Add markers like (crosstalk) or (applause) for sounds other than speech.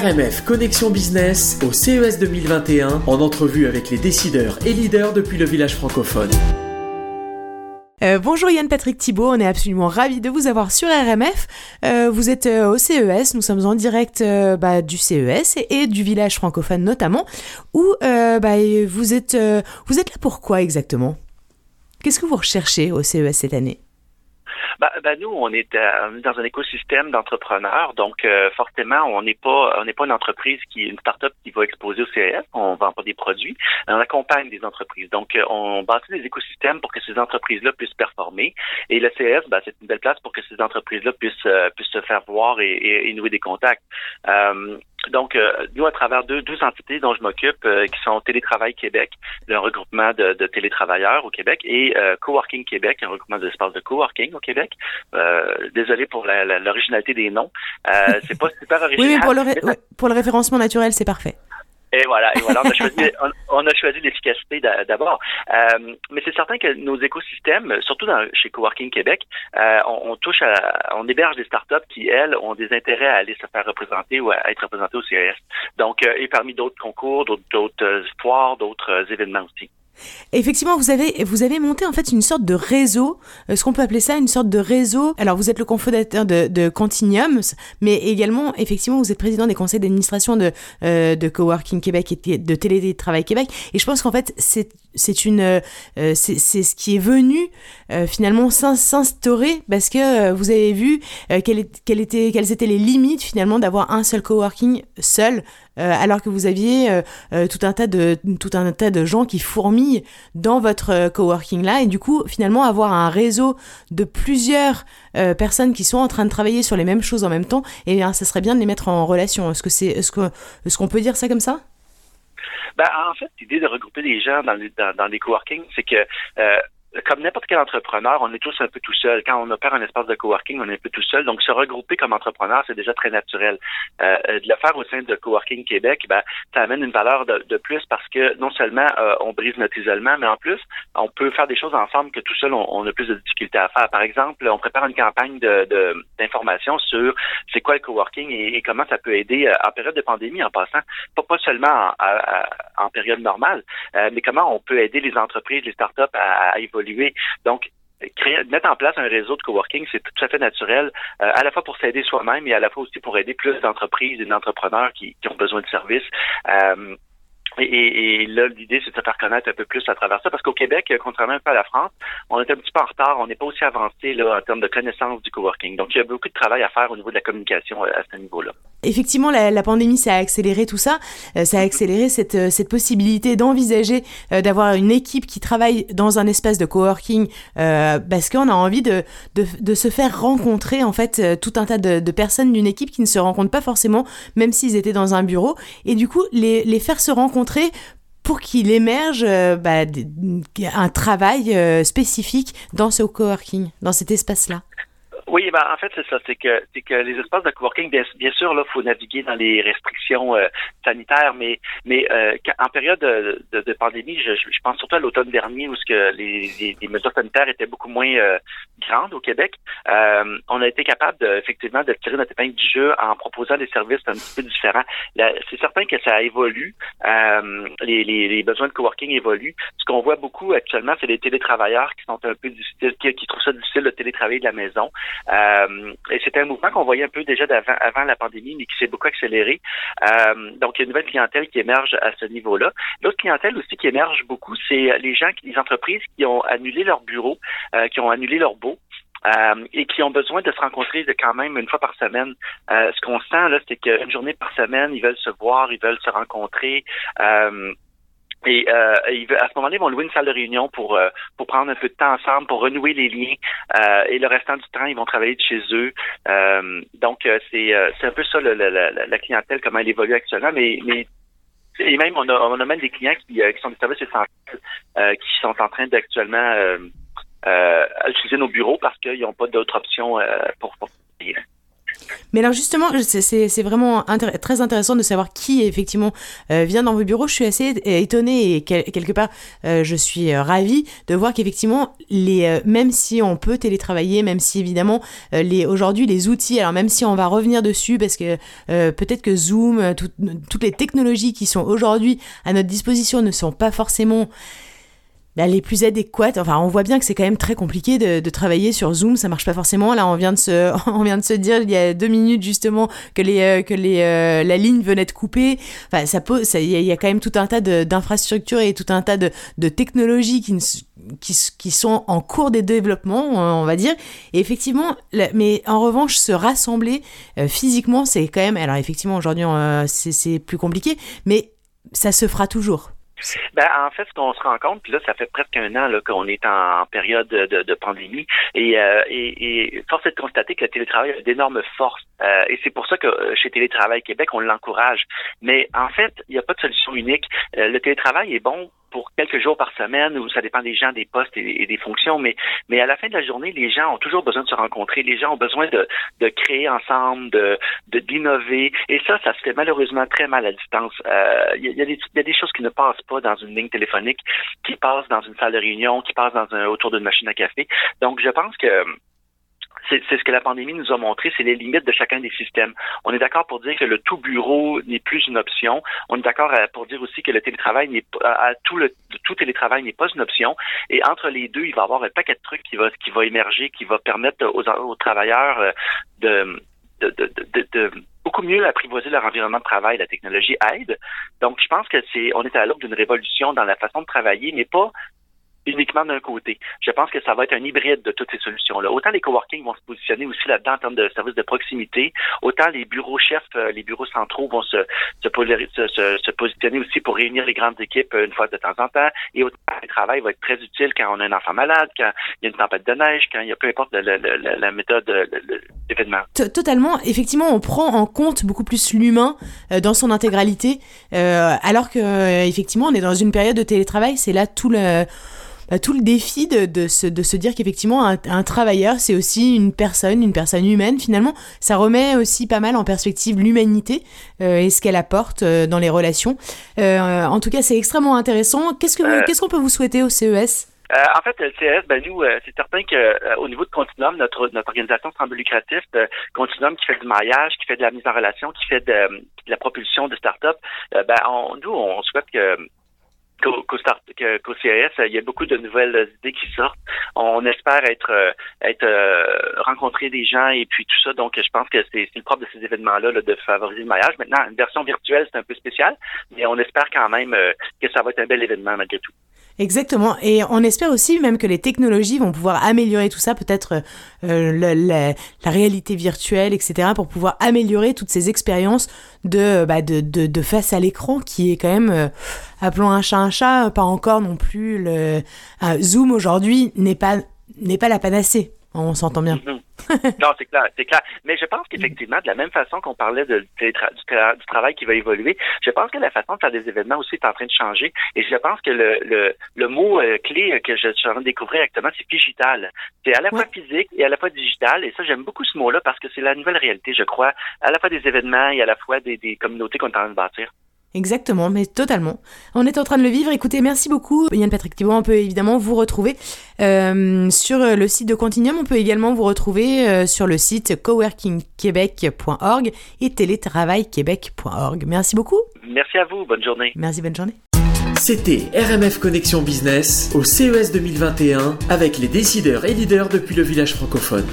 RMF Connexion Business au CES 2021 en entrevue avec les décideurs et leaders depuis le village francophone. Euh, bonjour Yann Patrick Thibault, on est absolument ravis de vous avoir sur RMF. Euh, vous êtes euh, au CES, nous sommes en direct bah, du CES et, du village francophone notamment, où bah, vous, êtes, vous êtes là pour quoi exactement? Qu'est-ce que vous recherchez au CES cette année? Bah, bah, nous, on est, dans un écosystème d'entrepreneurs, donc euh, forcément, on n'est pas on n'est pas une entreprise qui une start-up qui va exposer au CES, on vend pas des produits, on accompagne des entreprises. Donc, euh, on bâtit des écosystèmes pour que ces entreprises-là puissent performer. Et le CES, bah, c'est une belle place pour que ces entreprises-là puissent euh, puissent se faire voir et, et, nouer des contacts. Donc, euh, nous, à travers deux, deux entités dont je m'occupe, euh, qui sont Télétravail Québec, le regroupement de, de télétravailleurs au Québec, et euh, Coworking Québec, un regroupement d'espaces de coworking au Québec. désolé pour l'originalité des noms. c'est pas super original. oui, mais pour le, pour le référencement naturel, c'est parfait. Et voilà, et voilà, on a choisi, on, a choisi l'efficacité d'abord. Euh, mais c'est certain que nos écosystèmes, surtout dans, chez Coworking Québec, euh, on, touche à, on héberge des startups qui, elles, ont des intérêts à aller se faire représenter ou à être représentées au CES. Donc, euh, et parmi d'autres concours, d'autres histoires, d'autres événements aussi. Effectivement, vous avez, vous avez monté en fait une sorte de réseau, euh, ce qu'on peut appeler ça une sorte de réseau. Alors vous êtes le cofondateur de, de Continuum, mais également, effectivement, vous êtes président des conseils d'administration de, euh, de Coworking Québec et de Télétravail Québec. Et je pense qu'en fait, c'est c'est une euh, c'est ce qui est venu finalement s'instaurer parce que vous avez vu quelle, quelle était, quelles étaient les limites finalement d'avoir un seul coworking seul euh, alors que vous aviez euh, euh, tout un tas de tout un tas de gens qui fourmillent dans votre coworking là. Et du coup finalement avoir un réseau de plusieurs personnes qui sont en train de travailler sur les mêmes choses en même temps eh bien ça serait bien de les mettre en relation. Est-ce que c'est est-ce que est-ce qu'on peut dire ça comme ça? Ben, en fait, l'idée de regrouper des gens dans les, dans, les c'est que comme n'importe quel entrepreneur, on est tous un peu tout seul. Quand on opère un espace de coworking, on est un peu tout seul. Donc, se regrouper comme entrepreneur, c'est déjà très naturel. Euh, de le faire au sein de Coworking Québec, ben, ça amène une valeur de, de plus parce que non seulement euh, on brise notre isolement, mais en plus, on peut faire des choses ensemble que tout seul, on, a plus de difficultés à faire. Par exemple, on prépare une campagne d'information de, sur c'est quoi le coworking et, comment ça peut aider euh, en période de pandémie en passant, pas, pas seulement en, en période normale, euh, mais comment on peut aider les entreprises, les startups à, à évoluer donc, créer, mettre en place un réseau de coworking, c'est tout à fait naturel, euh, à la fois pour s'aider soi-même et à la fois aussi pour aider plus d'entreprises et d'entrepreneurs qui, ont besoin de services. Euh, et, là, l'idée, c'est de se faire connaître un peu plus à travers ça, parce qu'au Québec, contrairement un peu à la France, on est un petit peu en retard, on n'est pas aussi avancé là, en termes de connaissance du coworking. Donc, il y a beaucoup de travail à faire au niveau de la communication euh, à ce niveau-là. Effectivement, la, pandémie, ça a accéléré tout ça. Euh, ça a accéléré cette, euh, cette possibilité d'envisager d'avoir une équipe qui travaille dans un espace de coworking, parce qu'on a envie de, de, de, se faire rencontrer, en fait, tout un tas de, de personnes d'une équipe qui ne se rencontrent pas forcément, même s'ils étaient dans un bureau. Et du coup, les, les faire se rencontrer pour qu'il émerge euh, bah, un travail euh, spécifique dans ce coworking, dans cet espace-là. Oui, ben, en fait, c'est ça. C'est que, c'est que les espaces de coworking, bien, sûr, là, faut naviguer dans les restrictions euh, sanitaires, mais, euh, en période de, pandémie, je, pense surtout à l'automne dernier où ce que les, mesures sanitaires étaient beaucoup moins euh, grandes au Québec. on a été capable de, effectivement de tirer notre épingle du jeu en proposant des services un petit peu différents. c'est certain que ça évolue. les, les, besoins de coworking évoluent. Ce qu'on voit beaucoup actuellement, c'est les télétravailleurs qui sont un peu difficiles, qui trouvent ça difficile de télétravailler de la maison. Euh, et c'était un mouvement qu'on voyait un peu déjà d'avant avant la pandémie, mais qui s'est beaucoup accéléré. Euh, donc, il y a une nouvelle clientèle qui émerge à ce niveau-là. L'autre clientèle aussi qui émerge beaucoup, c'est les gens, les entreprises qui ont annulé leur bureau, euh, qui ont annulé leur beau. et qui ont besoin de se rencontrer quand même une fois par semaine. ce qu'on sent là, c'est qu'une journée par semaine, ils veulent se voir, ils veulent se rencontrer. Et euh, à ce moment-là, ils vont louer une salle de réunion pour euh, pour prendre un peu de temps ensemble, pour renouer les liens. Euh, et le restant du temps, ils vont travailler de chez eux. Euh, donc, c'est c'est un peu ça le, la, clientèle, comment elle évolue actuellement. Mais, mais et même, on a, on a même des clients qui, qui sont des services essentiels qui sont en train d'actuellement utiliser nos bureaux parce qu'ils n'ont pas d'autres options pour, pour Mais alors justement, c'est vraiment très intéressant de savoir qui effectivement euh, vient dans vos bureaux. Je suis assez étonnée et quelque part, euh, je suis euh, ravie de voir qu'effectivement, même si on peut télétravailler, même si évidemment les aujourd'hui les outils, alors même si on va revenir dessus parce que peut-être que Zoom, toutes les technologies qui sont aujourd'hui à notre disposition ne sont pas forcément les plus adéquates. Enfin, on voit bien que c'est quand même très compliqué de, travailler sur Zoom, ça marche pas forcément. Là, on vient de se, (laughs) on vient de se dire il y a deux minutes justement que les, euh, que les, euh, la ligne venait de couper. Enfin, ça pose, il y, a quand même tout un tas d'infrastructures et tout un tas de, de technologies qui, qui, qui, sont en cours de développement, on va dire. Et effectivement, mais en revanche, se rassembler euh, physiquement, c'est quand même. Alors effectivement, aujourd'hui, c'est plus compliqué, mais ça se fera toujours. Ben, en fait, ce qu'on se rend compte, puis là, ça fait presque un an qu'on est en, période de, pandémie, et, euh, et, force est de constater que le télétravail a d'énormes forces. Euh, et c'est pour ça que euh, chez Télétravail Québec, on l'encourage. Mais en fait, il n'y a pas de solution unique. le télétravail est bon pour quelques jours par semaine, ou ça dépend des gens, des postes et, des fonctions, mais, mais à la fin de la journée, les gens ont toujours besoin de se rencontrer, les gens ont besoin de, de créer ensemble, de d'innover, et ça, ça se fait malheureusement très mal à distance. Il euh, y, y, a des, y a des choses qui ne passent pas dans une ligne téléphonique, qui passent dans une salle de réunion, qui passent dans un, autour d'une machine à café. Donc, je pense que c'est ce que la pandémie nous a montré, c'est les limites de chacun des systèmes. On est d'accord pour dire que le tout bureau n'est plus une option. On est d'accord euh, pour dire aussi que le télétravail n'est pas, tout le tout télétravail n'est pas une option. Et entre les deux, il va y avoir un paquet de trucs qui va qui va émerger, qui va permettre aux, travailleurs euh, de, beaucoup mieux apprivoiser leur environnement de travail. La technologie aide. Donc, je pense que c'est, on est à l'aube d'une révolution dans la façon de travailler, mais pas uniquement d'un côté. Je pense que ça va être un hybride de toutes ces solutions-là. Autant les coworking vont se positionner aussi là-dedans en termes de services de proximité, autant les bureaux chefs, euh, les bureaux centraux vont se, se, positionner aussi pour réunir les grandes équipes euh, une fois de temps en temps. Et autant le travail va être très utile quand on a un enfant malade, quand il y a une tempête de neige, quand il y a peu importe la, la méthode d'événement. Totalement. Effectivement, on prend en compte beaucoup plus l'humain euh, dans son intégralité, alors que effectivement, on est dans une période de télétravail. C'est là tout le bah, tout le défi de, de, se, de se dire qu'effectivement un, un, travailleur c'est aussi une personne, une personne humaine finalement. Ça remet aussi pas mal en perspective l'humanité euh, et ce qu'elle apporte euh, dans les relations. Euh, en tout cas, c'est extrêmement intéressant. Qu'est-ce que qu'est-ce qu'on peut vous souhaiter au CES euh, en fait, le CES, ben nous, c'est certain que au niveau de Continuum, notre notre organisation semble lucratif. Continuum qui fait du mariage, qui fait de la mise en relation, qui fait de, la propulsion de start-up, ben on, nous, on souhaite que qu'au il y a beaucoup de nouvelles idées qui sortent. On espère être euh, être euh, rencontrer des gens et puis tout ça. Donc, je pense que c'est le propre de ces événements-là de favoriser le mariage. Maintenant, une version virtuelle, c'est un peu spécial, mais on espère quand même euh, que ça va être un bel événement malgré tout. Exactement. Et on espère aussi même que les technologies vont pouvoir améliorer tout ça, peut-être euh, la, réalité virtuelle, etc., pour pouvoir améliorer toutes ces expériences de, bah, de, de, de, face à l'écran, qui est quand même, euh, appelons un chat un chat, pas encore non plus le... Zoom aujourd'hui n'est pas, n'est pas la panacée. On s'entend bien. (laughs) non, c'est clair, c'est clair. Mais je pense qu'effectivement, de la même façon qu'on parlait de, du, travail qui va évoluer, je pense que la façon de faire des événements aussi est en train de changer. Et je pense que le, le, le mot euh, clé que je suis en train de découvrir actuellement, c'est digital. C'est à la fois physique et à la fois digital. Et ça, j'aime beaucoup ce mot-là parce que c'est la nouvelle réalité, je crois, à la fois des événements et à la fois des, des communautés qu'on est en train de bâtir. Exactement, mais totalement. On est en train de le vivre. Écoutez, merci beaucoup. Yann Patrick Thibault, on peut évidemment vous retrouver euh, sur le site de Continuum. On peut également vous retrouver euh, sur le site coworkingquebec.org et télétravailquebec.org. Merci beaucoup. Merci à vous. Bonne journée. Merci, bonne journée. C'était RMF Connexion Business au CES 2021 avec les décideurs et leaders depuis le village francophone.